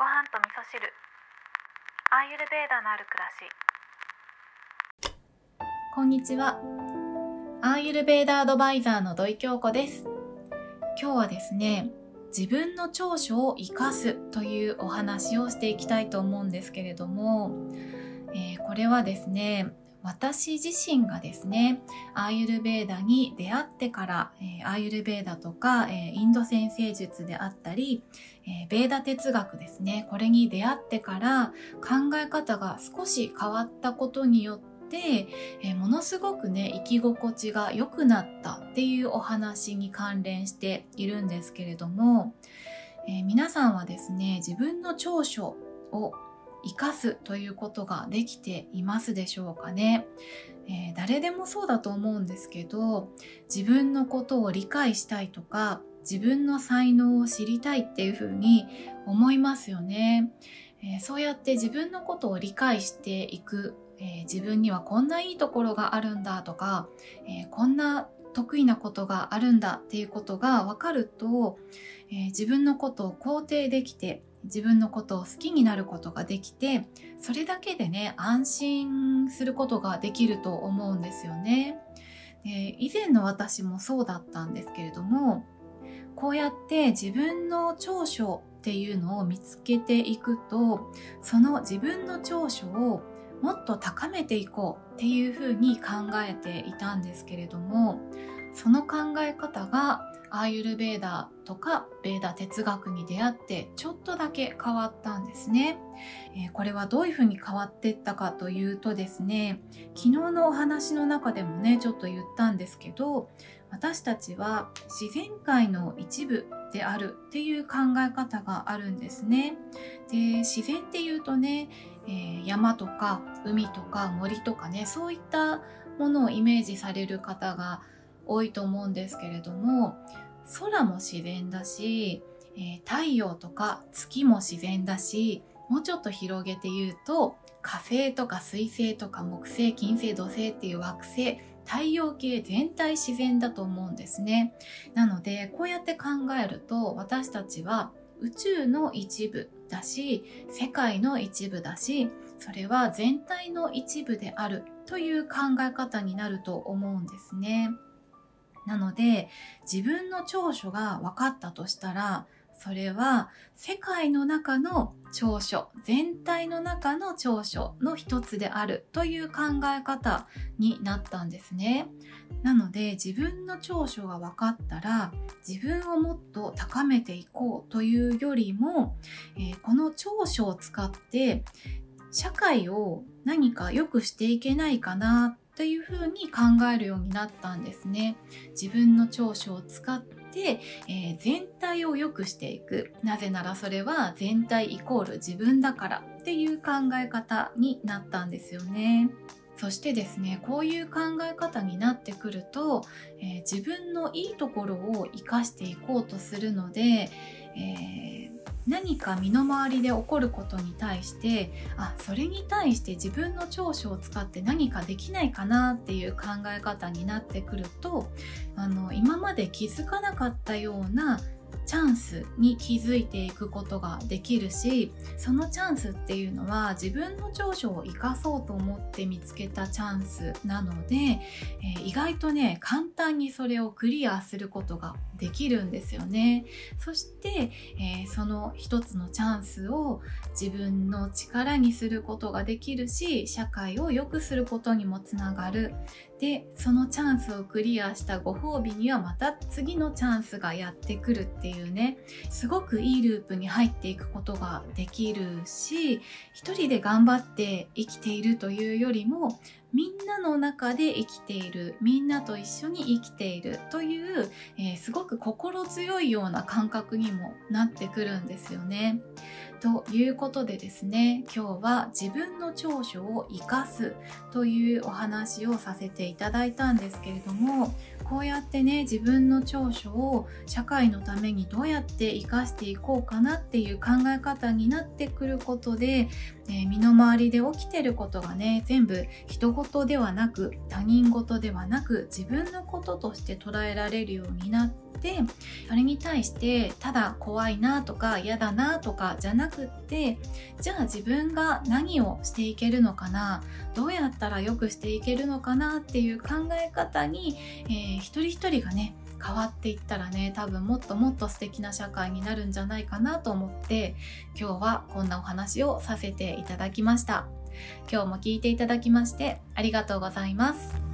ご飯と味噌汁アーユルベーダのある暮らしこんにちは。アーユルベーダアドバイザーの土井京子です。今日はですね、自分の長所を生かすというお話をしていきたいと思うんですけれども、えーこれはですね、私自身がですね、アーユルベーダに出会ってから、アーユルベーダとか、インド先生術であったり、ベーダ哲学ですね、これに出会ってから考え方が少し変わったことによって、えーものすごくね生き心地が良くなったっていうお話に関連しているんですけれども、え皆さんはですね自分の長所を生かすということができていますでしょうかね、えー誰でもそうだと思うんですけど自分のことを理解したいとか自分の才能を知りたいっていうふうに思いますよね、えーそうやって自分のことを理解していく。えー自分にはこんないいところがあるんだとか、えーこんな得意なことがあるんだっていうことが分かると、えー自分のことを肯定できて自分のことを好きになることができてそれだけでね安心することができると思うんですよね。で以前の私もそうだったんですけれどもこうやって自分の長所っていうのを見つけていくとその自分の長所をもっと高めていこうっていうふうに考えていたんですけれどもその考え方がアーユルベーダとかベーダ哲学に出会ってちょっとだけ変わったんですね、えーこれはどういうふうに変わっていったかというとですね昨日のお話の中でもねちょっと言ったんですけど私たちは自然界の一部であるっていう考え方があるんですね。で自然っていうとねえー山とか海とか森とかねそういったものをイメージされる方が多いと思うんですけれども空も自然だし、えー太陽とか月も自然だしもうちょっと広げて言うと火星とか水星とか木星金星土星っていう惑星太陽系全体自然だと思うんですねなのでこうやって考えると私たちは宇宙の一部だし世界の一部だしそれは全体の一部であるという考え方になると思うんですね。なので自分の長所が分かったとしたらそれは世界の中の長所全体の中の長所の一つであるという考え方になったんですね。なので自分の長所が分かったら自分をもっと高めていこうというよりも、えーこの長所を使って社会を何か良くしていけないかなというふうに考えるようになったんですね。自分の長所を使って、えー全体を良くしていく。なぜならそれは全体イコール自分だからっていう考え方になったんですよね。そしてですねこういう考え方になってくると、えー自分のいいところを生かしていこうとするので、えー何か身の回りで起こることに対してあそれに対して自分の長所を使って何かできないかなっていう考え方になってくるとあの今まで気づかなかったようなチャンスに気づいていくことができるしそのチャンスっていうのは自分の長所を生かそうと思って見つけたチャンスなので、えー意外とね簡単にそれをクリアすることができるんですよね。そして、えーその一つのチャンスを自分の力にすることができるし社会を良くすることにもつながるでそのチャンスをクリアしたご褒美にはまた次のチャンスがやってくるっていうねすごくいいループに入っていくことができるし一人で頑張って生きているというよりもみんなの中で生きているみんなと一緒に生きているという、えーすごく心強いような感覚にもなってくるんですよね。ということでですね今日は自分の長所を生かすというお話をさせていただいたんですけれどもこうやってね自分の長所を社会のためにどうやって生かしていこうかなっていう考え方になってくることで、え、身の回りで起きてることがね全部人事ではなく他人事ではなく自分のこととして捉えられるようになってそれに対してただ怖いなとか嫌だなとかじゃなくってじゃあ自分が何をしていけるのかなどうやったら良くしていけるのかなっていう考え方に、えー、一人一人がね変わっていったらね多分もっともっと素敵な社会になるんじゃないかなと思って今日はこんなお話をさせていただきました。今日も聞いていただきましてありがとうございます。